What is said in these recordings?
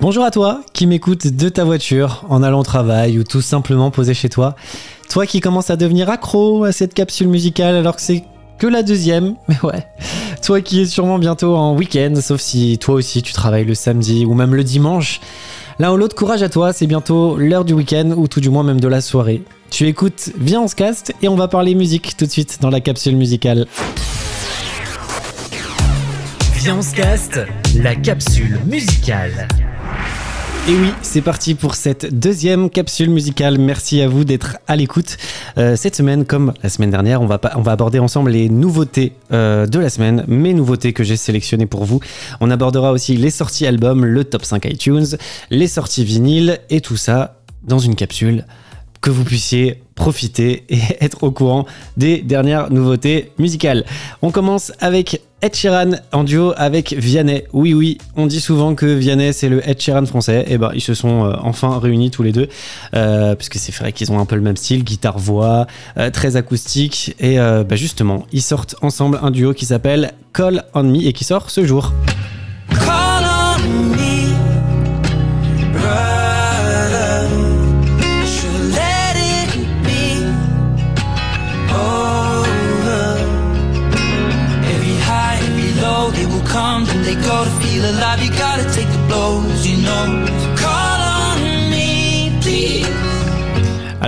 Bonjour à toi qui m'écoute de ta voiture, en allant au travail ou tout simplement posé chez toi. Toi qui commences à devenir accro à cette capsule musicale alors que c'est que la deuxième, mais ouais. Toi qui es sûrement bientôt en week-end, sauf si toi aussi tu travailles le samedi ou même le dimanche. L'un ou l'autre, courage à toi, c'est bientôt l'heure du week-end ou tout du moins même de la soirée. Tu écoutes Viens on se caste et on va parler musique tout de suite dans la capsule musicale. Viens on se caste, la capsule musicale. Et oui, c'est parti pour cette deuxième capsule musicale. Merci à vous d'être à l'écoute. Euh, cette semaine, comme la semaine dernière, on va, aborder ensemble les nouveautés euh, de la semaine, mes nouveautés que j'ai sélectionnées pour vous. On abordera aussi les sorties albums, le top 5 iTunes, les sorties vinyles et tout ça dans une capsule que vous puissiez profiter et être au courant des dernières nouveautés musicales. On commence avec Ed Sheeran en duo avec Vianney. Oui, oui, on dit souvent que Vianney c'est le Ed français. Et eh ben ils se sont euh, enfin réunis tous les deux, euh, puisque c'est vrai qu'ils ont un peu le même style, guitare-voix, euh, très acoustique. Et bah, justement, ils sortent ensemble un duo qui s'appelle Call on Me et qui sort ce jour.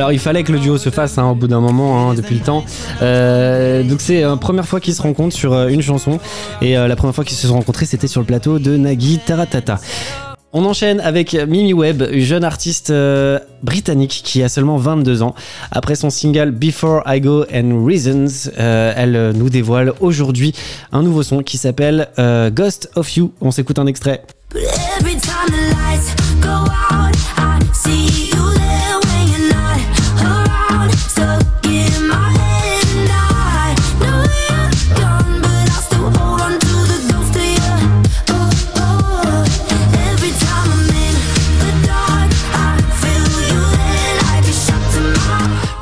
Alors il fallait que le duo se fasse hein, au bout d'un moment, hein, depuis le temps. Euh, donc c'est la première fois qu'ils se rencontrent sur euh, une chanson. Et euh, la première fois qu'ils se sont rencontrés, c'était sur le plateau de Nagui Taratata. On enchaîne avec Mimi Webb, une jeune artiste britannique qui a seulement 22 ans. Après son single Before I Go and Reasons, elle nous dévoile aujourd'hui un nouveau son qui s'appelle Ghost of You. On s'écoute un extrait.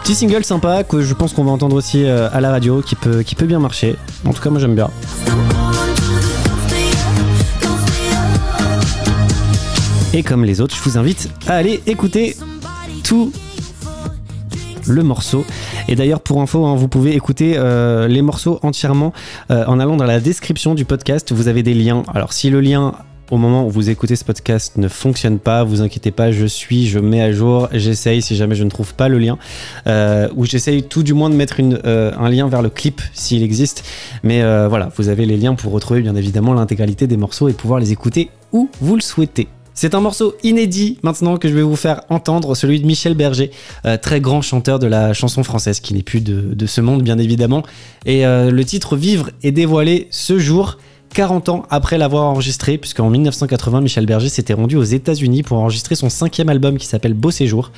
Petit single sympa que je pense qu'on va entendre aussi euh, à la radio qui peut, qui peut bien marcher. En tout cas, moi j'aime bien. Et comme les autres, je vous invite à aller écouter tout le morceau. Et d'ailleurs, pour info, hein, vous pouvez écouter euh, les morceaux entièrement euh, en allant dans la description du podcast. Vous avez des liens. Alors, si le lien au moment où vous écoutez ce podcast ne fonctionne pas, vous inquiétez pas, je suis, je mets à jour, j'essaye si jamais je ne trouve pas le lien, euh, ou j'essaye tout du moins de mettre un lien vers le clip s'il existe. Mais voilà, vous avez les liens pour retrouver bien évidemment l'intégralité des morceaux et pouvoir les écouter où vous le souhaitez. C'est un morceau inédit maintenant que je vais vous faire entendre, celui de Michel Berger, euh, très grand chanteur de la chanson française, qui n'est plus de, ce monde bien évidemment. Et euh, le titre Vivre est dévoilé ce jour. 40 ans après l'avoir enregistré, puisqu'en 1980, Michel Berger s'était rendu aux États-Unis pour enregistrer son cinquième album qui s'appelle Beau Séjour,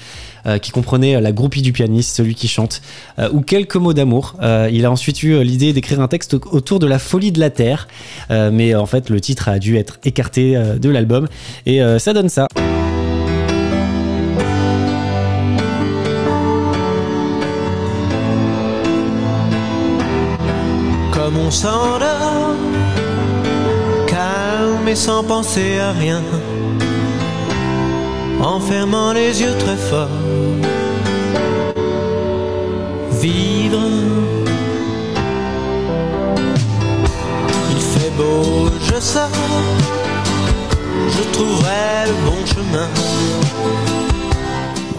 euh, qui comprenait la groupie du pianiste, celui qui chante, euh, ou quelques mots d'amour. Euh, il a ensuite eu l'idée d'écrire un texte autour de la folie de la Terre, mais en fait, le titre a dû être écarté de l'album, et ça donne ça. Comme on s'endort mais sans penser à rien, en fermant les yeux très fort. Vivre, il fait beau, je sors, je trouverai le bon chemin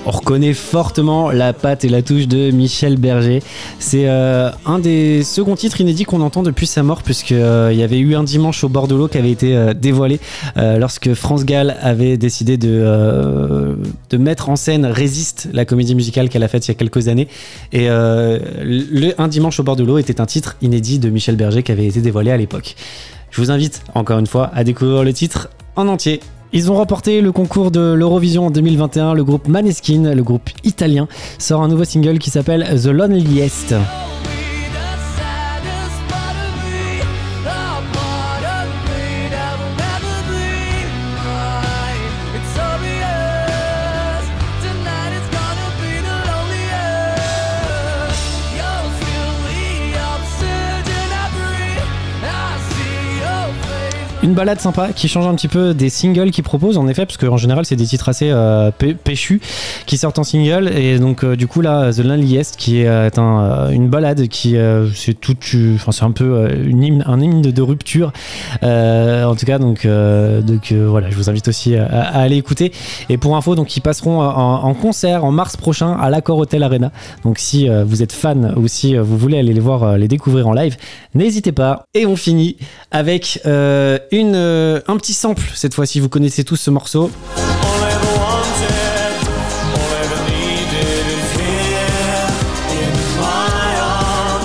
on reconnaît fortement la patte et la touche de Michel Berger. C'est euh, un des seconds titres inédits qu'on entend depuis sa mort, puisqu'il euh, y avait eu un dimanche au bord de l'eau qui avait été euh, dévoilé lorsque France Gall avait décidé de, de mettre en scène Résiste, la comédie musicale qu'elle a faite il y a quelques années. Et le, Un dimanche au bord de l'eau était un titre inédit de Michel Berger qui avait été dévoilé à l'époque. Je vous invite encore une fois à découvrir le titre en entier ils ont remporté le concours de l'Eurovision en 2021. Le groupe Maneskin, le groupe italien, sort un nouveau single qui s'appelle The Loneliest. Une balade sympa qui change un petit peu des singles qu'ils proposent en effet, parce qu'en général c'est des titres assez euh, pé- péchus qui sortent en single. Et donc euh, du coup là The Loneliest qui est euh, un, une balade qui c'est tout, enfin c'est un peu une hymne, un hymne de, rupture. En tout cas donc, donc voilà je vous invite aussi à, aller écouter. Et pour info donc ils passeront en, concert en mars prochain à l'Accor Hotel Arena. Donc si vous êtes fan ou si vous voulez aller les voir les découvrir en live n'hésitez pas. Et on finit avec euh, euh, un petit sample cette fois-ci vous connaissez tous ce morceau.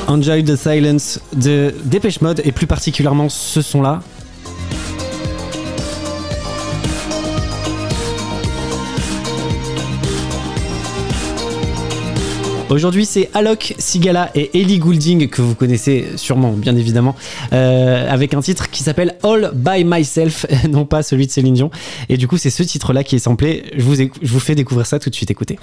Enjoy the Silence de Dépêche Mode et plus particulièrement ce son Aujourd'hui, c'est Alok, Sigala et Ellie Goulding, que vous connaissez sûrement, bien évidemment, euh, avec un titre qui s'appelle All by Myself, non pas celui de Céline Dion. Et du coup, c'est ce titre-là qui est samplé. Je vous, fais découvrir ça tout de suite. Écoutez.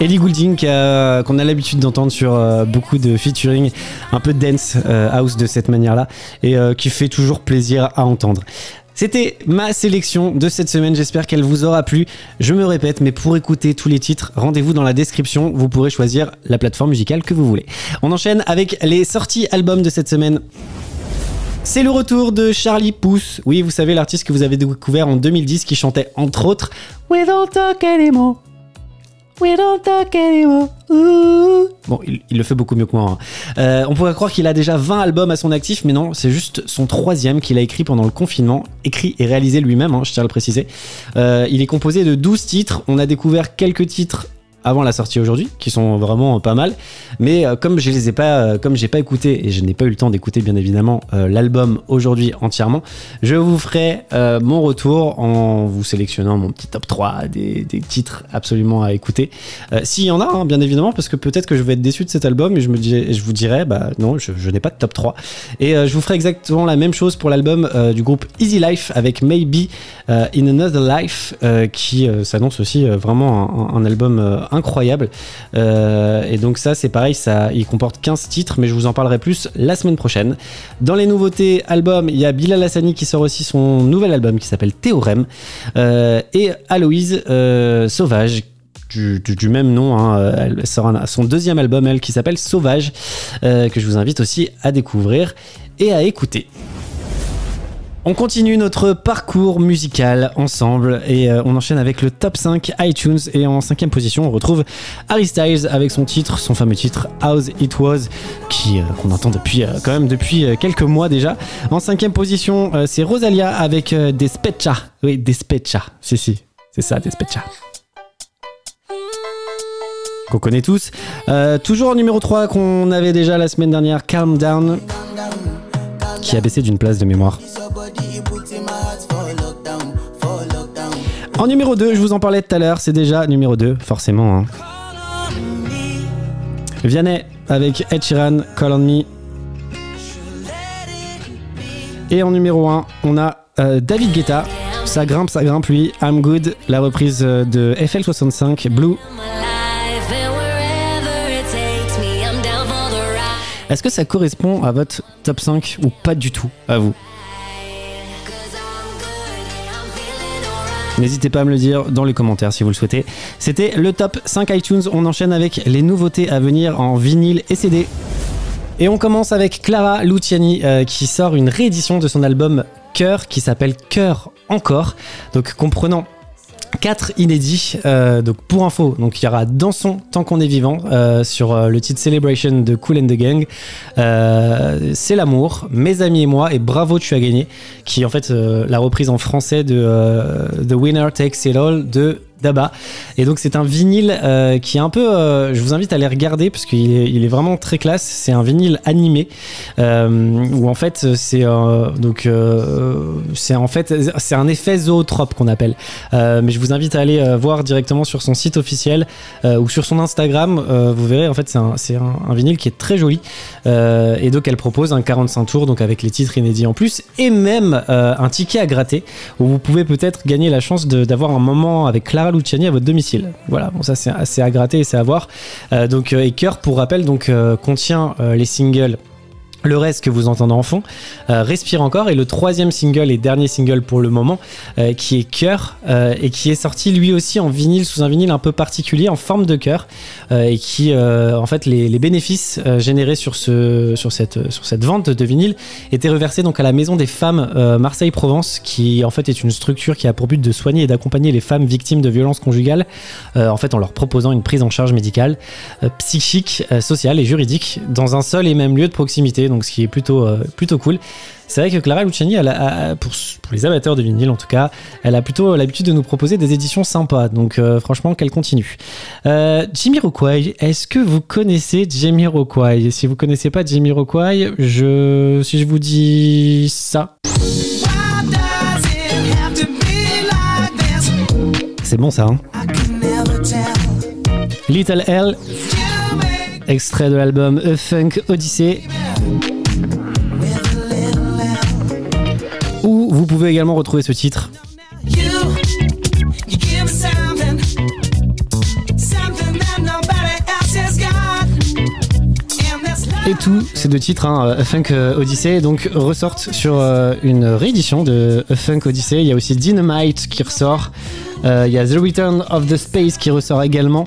Ellie Goulding qu'on a l'habitude d'entendre sur euh, beaucoup de featuring, un peu dance euh, house de cette manière-là, et euh, qui fait toujours plaisir à entendre. C'était ma sélection de cette semaine, j'espère qu'elle vous aura plu. Je me répète, mais pour écouter tous les titres, rendez-vous dans la description, vous pourrez choisir la plateforme musicale que vous voulez. On enchaîne avec les sorties albums de cette semaine. C'est le retour de Charlie Puth. Oui, vous savez, l'artiste que vous avez découvert en 2010 qui chantait entre autres We don't talk anymore. We don't talk anymore. Bon, il, il le fait beaucoup mieux que moi. hein. Euh, on pourrait croire qu'il a déjà 20 albums à son actif, mais non, c'est juste son troisième qu'il a écrit pendant le confinement, écrit et réalisé lui-même, hein, je tiens à le préciser. Euh, il est composé de 12 titres. On a découvert quelques titres avant la sortie aujourd'hui, qui sont vraiment pas mal. Mais euh, comme je les ai pas, euh, comme j'ai pas écouté et je n'ai pas eu le temps d'écouter bien évidemment euh, l'album aujourd'hui entièrement, je vous ferai euh, mon retour en vous sélectionnant mon petit top 3 des, titres absolument à écouter. Euh, S'il y en a, hein, bien évidemment, parce que peut-être que je vais être déçu de cet album et je, me dis, je vous dirai, bah non, je, n'ai pas de top 3. Et euh, je vous ferai exactement la même chose pour l'album euh, du groupe Easy Life avec Maybe euh, in Another Life, euh, qui euh, s'annonce aussi euh, vraiment un, un album euh, incroyable. Euh, et donc ça, c'est pareil, ça, il comporte 15 titres, mais je vous en parlerai plus la semaine prochaine. Dans les nouveautés albums, il y a Bilal Hassani qui sort aussi son nouvel album qui s'appelle Théorème, euh, et Aloïse euh, Sauvage du, même nom. hein. Elle sort son deuxième album, elle, qui s'appelle Sauvage, que je vous invite aussi à découvrir et à écouter. On continue notre parcours musical ensemble et euh, on enchaîne avec le top 5 iTunes et en cinquième position on retrouve Harry Styles avec son titre, son fameux titre How's It Was qui euh, qu'on entend depuis euh, quand même depuis euh, quelques mois déjà. En cinquième position c'est Rosalia avec Despecha. Oui Despecha, si si, c'est ça Despecha qu'on connaît tous. Toujours en numéro 3 qu'on avait déjà la semaine dernière, Calm Down, qui a baissé d'une place de mémoire. En numéro 2, je vous en parlais tout à l'heure, c'est déjà numéro 2, forcément. Hein. Vianney avec Ed Sheeran, Call on Me. Et en numéro 1, on a euh, David Guetta. Ça grimpe, ça grimpe lui. I'm Good, la reprise euh, de FL65, Blue. Est-ce que ça correspond à votre top 5 ou pas du tout à vous? N'hésitez pas à me le dire dans les commentaires si vous le souhaitez. C'était le top 5 iTunes. On enchaîne avec les nouveautés à venir en vinyle et CD. Et on commence avec Clara Luciani euh, qui sort une réédition de son album Cœur qui s'appelle Cœur encore. Donc comprenant quatre inédits. euh, donc pour info, donc il y aura Dansons tant qu'on est vivant euh, sur euh, le titre Celebration de Cool and the Gang. C'est l'amour, mes amis et moi et Bravo tu as gagné, qui est en fait la reprise en français de The Winner Takes It All de Daba. Et donc c'est un vinyle euh, qui est un peu, euh, je vous invite à les regarder parce qu'il est, vraiment très classe. C'est un vinyle animé euh, où en fait c'est donc c'est en fait c'est un effet zootrope qu'on appelle. Mais je vous invite à aller voir directement sur son site officiel ou sur son Instagram. Vous verrez en fait c'est un, un, un vinyle qui est très joli et donc elle propose un 45 tours donc avec les titres inédits en plus et même un ticket à gratter où vous pouvez peut-être gagner la chance d'avoir un moment avec Clara Luciani à votre domicile. Voilà, bon ça c'est assez à gratter et c'est à voir. Euh, donc euh, et Cœur pour rappel donc euh, contient euh, les singles le reste que vous entendez en fond, euh, Respire encore, et le troisième single et dernier single pour le moment, euh, qui est Cœur, euh, et qui est sorti lui aussi en vinyle, sous un vinyle un peu particulier, en forme de cœur, et qui, en fait, les, bénéfices générés sur, ce, sur, cette, sur cette vente de vinyle étaient reversés donc à la Maison des Femmes Marseille-Provence, qui en fait est une structure qui a pour but de soigner et d'accompagner les femmes victimes de violences conjugales, en fait en leur proposant une prise en charge médicale, psychique, sociale et juridique dans un seul et même lieu de proximité, donc ce qui est plutôt, euh, plutôt cool. C'est vrai que Clara Luciani, elle a- pour, pour les amateurs de vinyle en tout cas, elle a plutôt l'habitude de nous proposer des éditions sympas, donc euh, franchement qu'elle continue. Euh, Jamiroquai, est-ce que vous connaissez Jamiroquai Si vous connaissez pas Jamiroquai, je, si je vous dis ça, c'est bon ça, hein? Little L, extrait de l'album A Funk Odyssey. Où vous pouvez également retrouver ce titre Et tous ces deux titres, hein, A Funk euh, Odyssey, donc ressortent sur euh, une réédition de A Funk Odyssey. Il y a aussi Dynamite qui ressort. Euh, il y a The Return of the Space qui ressort également,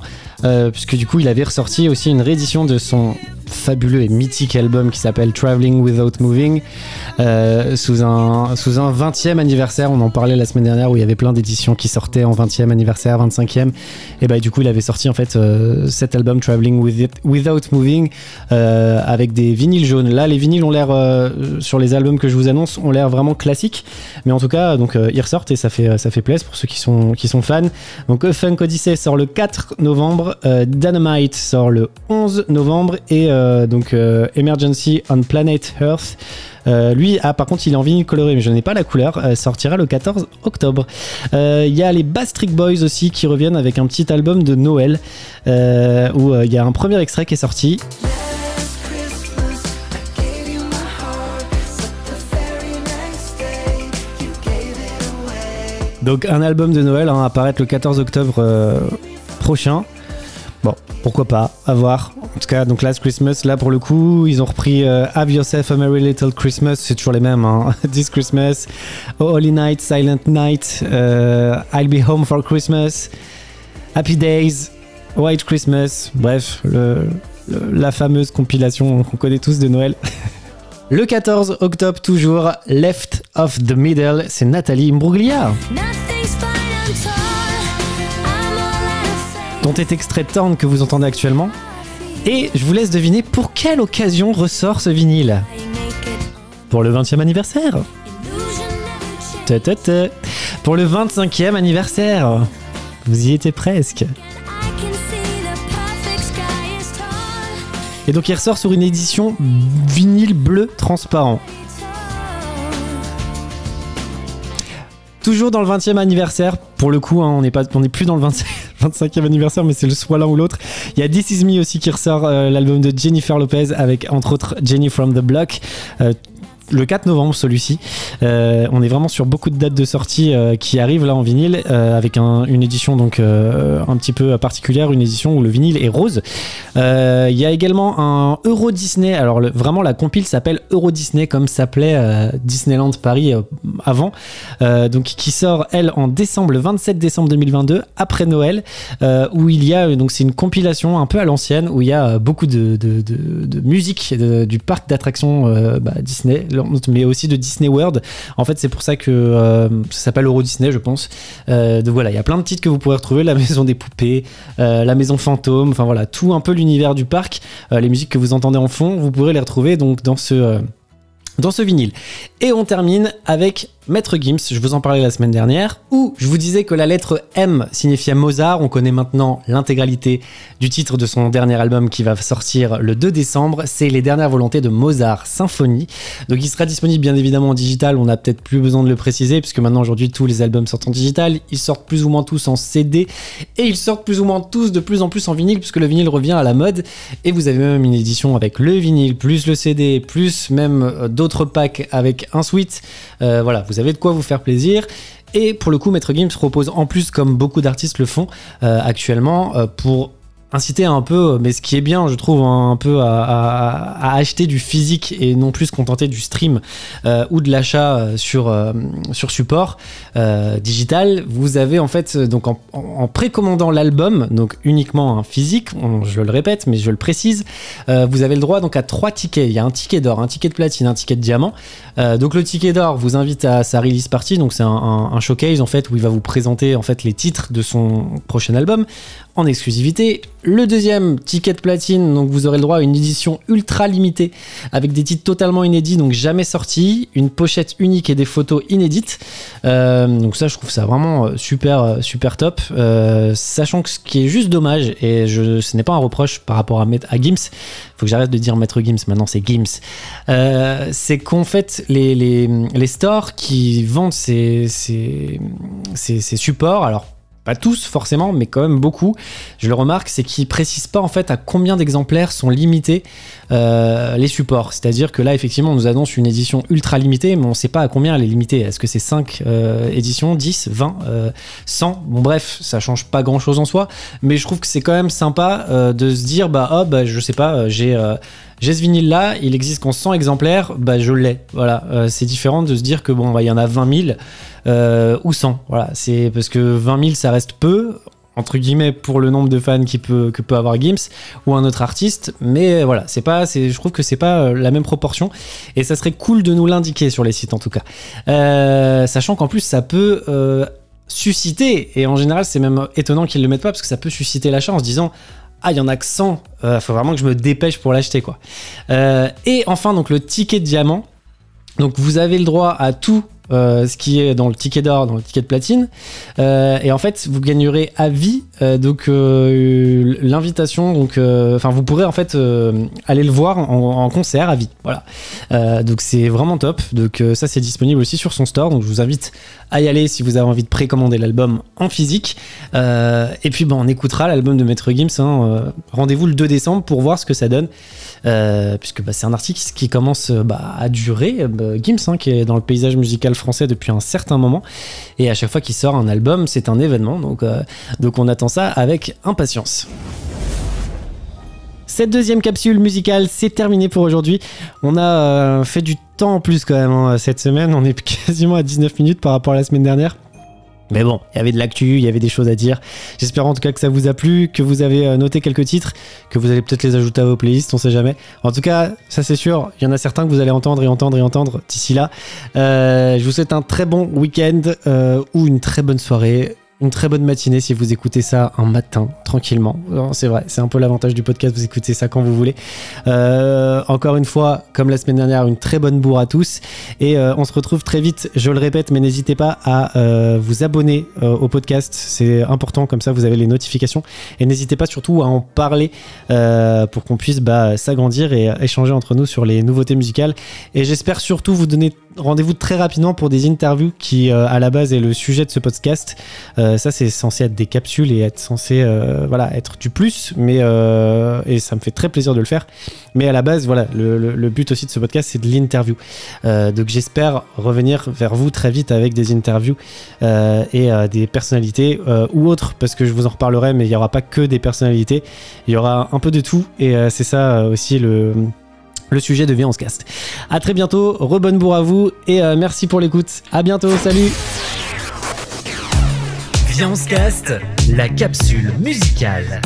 puisque du coup il avait ressorti aussi une réédition de son fabuleux et mythique album qui s'appelle Traveling Without Moving, euh, sous un sous un 20e anniversaire. On en parlait la semaine dernière où il y avait plein d'éditions qui sortaient en 20e anniversaire, 25e. Et bah du coup il avait sorti en fait euh, cet album Traveling with It- Without Moving euh, avec des vinyles jaunes. Là, les vinyles ont l'air sur les albums que je vous annonce ont l'air vraiment classiques, mais en tout cas, donc ils ressortent et ça fait ça fait plaisir pour ceux qui sont qui sont fans. Donc Funk Odyssey sort le 4 novembre, Dynamite sort le 11 novembre et euh, donc euh, Emergency on Planet Earth. euh, lui, ah, par contre, il est en vinyle coloré, mais je n'ai pas la couleur. sortira le 14 octobre. Il y a les Bastric Boys aussi qui reviennent avec un petit album de Noël où il y a un premier extrait qui est sorti. Donc un album de Noël hein, apparaître le 14 octobre prochain. Bon, pourquoi pas, à voir. En tout cas, donc Last Christmas, là pour le coup, ils ont repris euh, Have Yourself a Merry Little Christmas, c'est toujours les mêmes. Hein. This Christmas, Oh Holy Night, Silent Night, euh, I'll Be Home for Christmas, Happy Days, White Christmas, bref, la fameuse compilation qu'on connaît tous de Noël. Le 14 octobre toujours, Left of the Middle, c'est Nathalie Imbruglia. Dont est extrait Torn que vous entendez actuellement. Et je vous laisse deviner pour quelle occasion ressort ce vinyle. Pour le 20e anniversaire. Pour le 25e anniversaire. Vous y étiez presque. Et donc il ressort sur une édition vinyle bleu transparent. Toujours dans le 20e anniversaire, pour le coup, hein, on n'est plus dans le 25, 25e anniversaire, mais c'est le soit l'un ou l'autre. Il y a This Is Me aussi qui ressort, euh, l'album de Jennifer Lopez avec entre autres Jenny from the Block. Euh, le 4 novembre celui-ci. Euh, on est vraiment sur beaucoup de dates de sortie euh, qui arrivent là en vinyle euh, avec un- une édition donc un petit peu particulière, une édition où le vinyle est rose. Il y a également un Euro Disney. Alors le- vraiment la compile s'appelle Euro Disney comme s'appelait Disneyland Paris avant. Donc qui sort elle en décembre, le 27 décembre 2022 après Noël, où il y a donc c'est une compilation un peu à l'ancienne où il y a beaucoup de, musique du parc d'attractions bah, Disney, mais aussi de Disney World. En fait, c'est pour ça que euh, ça s'appelle Euro Disney, je pense. Euh, donc voilà, il y a plein de titres que vous pourrez retrouver la maison des poupées, euh, la maison fantôme, enfin voilà, tout un peu l'univers du parc. Euh, les musiques que vous entendez en fond, vous pourrez les retrouver donc dans ce dans ce vinyle. Et on termine avec Maître Gims, je vous en parlais la semaine dernière, où je vous disais que la lettre M signifiait Mozart. On connaît maintenant l'intégralité du titre de son dernier album qui va sortir le 2 décembre. C'est Les dernières volontés de Mozart Symphonie. Donc il sera disponible bien évidemment en digital, on n'a peut-être plus besoin de le préciser, puisque maintenant aujourd'hui tous les albums sortent en digital. Ils sortent plus ou moins tous en CD et ils sortent plus ou moins tous de plus en plus en vinyle, puisque le vinyle revient à la mode. Et vous avez même une édition avec le vinyle, plus le CD, plus même euh, d'autres packs avec un suite. Euh, voilà, vous avez de quoi vous faire plaisir. Et pour le coup, Maître Gims propose en plus, comme beaucoup d'artistes le font euh, actuellement, euh, pour inciter un peu, mais ce qui est bien, je trouve, un peu à, acheter du physique et non plus se contenter du stream euh, ou de l'achat euh, sur, euh, sur support digital. Vous avez en fait, donc en, précommandant l'album, donc uniquement un physique, je le répète, mais je le précise, vous avez le droit donc à trois tickets. Il y a un ticket d'or, un ticket de platine, un ticket de diamant. Donc le ticket d'or vous invite à sa release party, donc c'est un showcase en fait où il va vous présenter en fait les titres de son prochain album en exclusivité. Le deuxième ticket platine, donc vous aurez le droit à une édition ultra limitée avec des titres totalement inédits, donc jamais sortis, une pochette unique et des photos inédites. Euh, donc ça, je trouve ça vraiment euh, super, euh, super top. Sachant que ce qui est juste dommage, et je, ce n'est pas un reproche par rapport à, à Gims, faut que j'arrête de dire Maître Gims, maintenant c'est Gims. C'est qu'en fait, les, les, les stores qui vendent ces, ces, ces, ces supports, alors pas tous forcément, mais quand même beaucoup, je le remarque, c'est qu'ils précisent pas en fait à combien d'exemplaires sont limités euh, les supports. C'est-à-dire que là, effectivement, on nous annonce une édition ultra limitée, mais on sait pas à combien elle est limitée. Est-ce que c'est 5 éditions, 10, 20, euh, 100 Bon, bref, ça change pas grand-chose en soi, mais je trouve que c'est quand même sympa euh, de se dire, bah, oh, bah, je sais pas, euh, j'ai. J'ai ce vinyle là, il existe qu'en 100 exemplaires, bah je l'ai. Voilà, Euh, c'est différent de se dire que bon, bah, il y en a 20 000 euh, ou 100. Voilà, c'est parce que 20 000 ça reste peu entre guillemets pour le nombre de fans que peut avoir Gims ou un autre artiste, mais voilà, c'est pas, je trouve que c'est pas euh, la même proportion. Et ça serait cool de nous l'indiquer sur les sites en tout cas, sachant qu'en plus ça peut susciter et en général c'est même étonnant qu'ils le mettent pas parce que ça peut susciter l'achat en se disant ah il y en a que 100 euh, faut vraiment que je me dépêche pour l'acheter quoi. Euh, et enfin donc le ticket de diamant. Donc vous avez le droit à tout euh, ce qui est dans le ticket d'or, dans le ticket de platine. Euh, et en fait, vous gagnerez à vie euh, donc l'invitation. Donc, enfin, vous pourrez en fait aller le voir en, concert à vie. Voilà. Donc c'est vraiment top. Donc ça, c'est disponible aussi sur son store. Donc je vous invite à y aller si vous avez envie de précommander l'album en physique. Et puis, ben, on écoutera l'album de Maître Gims. hein, Rendez-vous le 2 décembre pour voir ce que ça donne. Puisque bah, c'est un artiste qui commence bah, à durer. Bah, Gims, hein, qui est dans le paysage musical français depuis un certain moment. Et à chaque fois qu'il sort un album, c'est un événement. Donc, euh, donc on attend ça avec impatience. Cette deuxième capsule musicale, c'est terminé pour aujourd'hui. On a euh, fait du temps en plus quand même hein, cette semaine. On est quasiment à 19 minutes par rapport à la semaine dernière. Mais bon, il y avait de l'actu, il y avait des choses à dire. J'espère en tout cas que ça vous a plu, que vous avez euh, noté quelques titres, que vous allez peut-être les ajouter à vos playlists, on sait jamais. En tout cas, ça c'est sûr, il y en a certains que vous allez entendre et entendre et entendre d'ici là. Euh, je vous souhaite un très bon week-end euh, ou une très bonne soirée. Une très bonne matinée si vous écoutez ça un matin, tranquillement. C'est vrai, c'est un peu l'avantage du podcast, vous écoutez ça quand vous voulez. Euh, encore une fois, comme la semaine dernière, une très bonne bourre à tous. Et euh, on se retrouve très vite, je le répète, mais n'hésitez pas à euh, vous abonner euh, au podcast. C'est important, comme ça vous avez les notifications. Et n'hésitez pas surtout à en parler euh, pour qu'on puisse bah, s'agrandir et échanger entre nous sur les nouveautés musicales. Et j'espère surtout vous donner rendez-vous très rapidement pour des interviews qui, euh, à la base, est le sujet de ce podcast. Euh, ça, c'est censé être des capsules et être censé euh, voilà, être du plus. Mais, et ça me fait très plaisir de le faire. Mais à la base, voilà, le, le- but aussi de ce podcast, c'est de l'interview. Donc j'espère revenir vers vous très vite avec des interviews et des personnalités ou autres, parce que je vous en reparlerai, mais il n'y aura pas que des personnalités. Il y aura un peu de tout. Et c'est ça aussi le le sujet de on cast. À très bientôt, rebonne bourre à vous et euh, merci pour l'écoute. À bientôt, salut. Viens caste, la capsule musicale.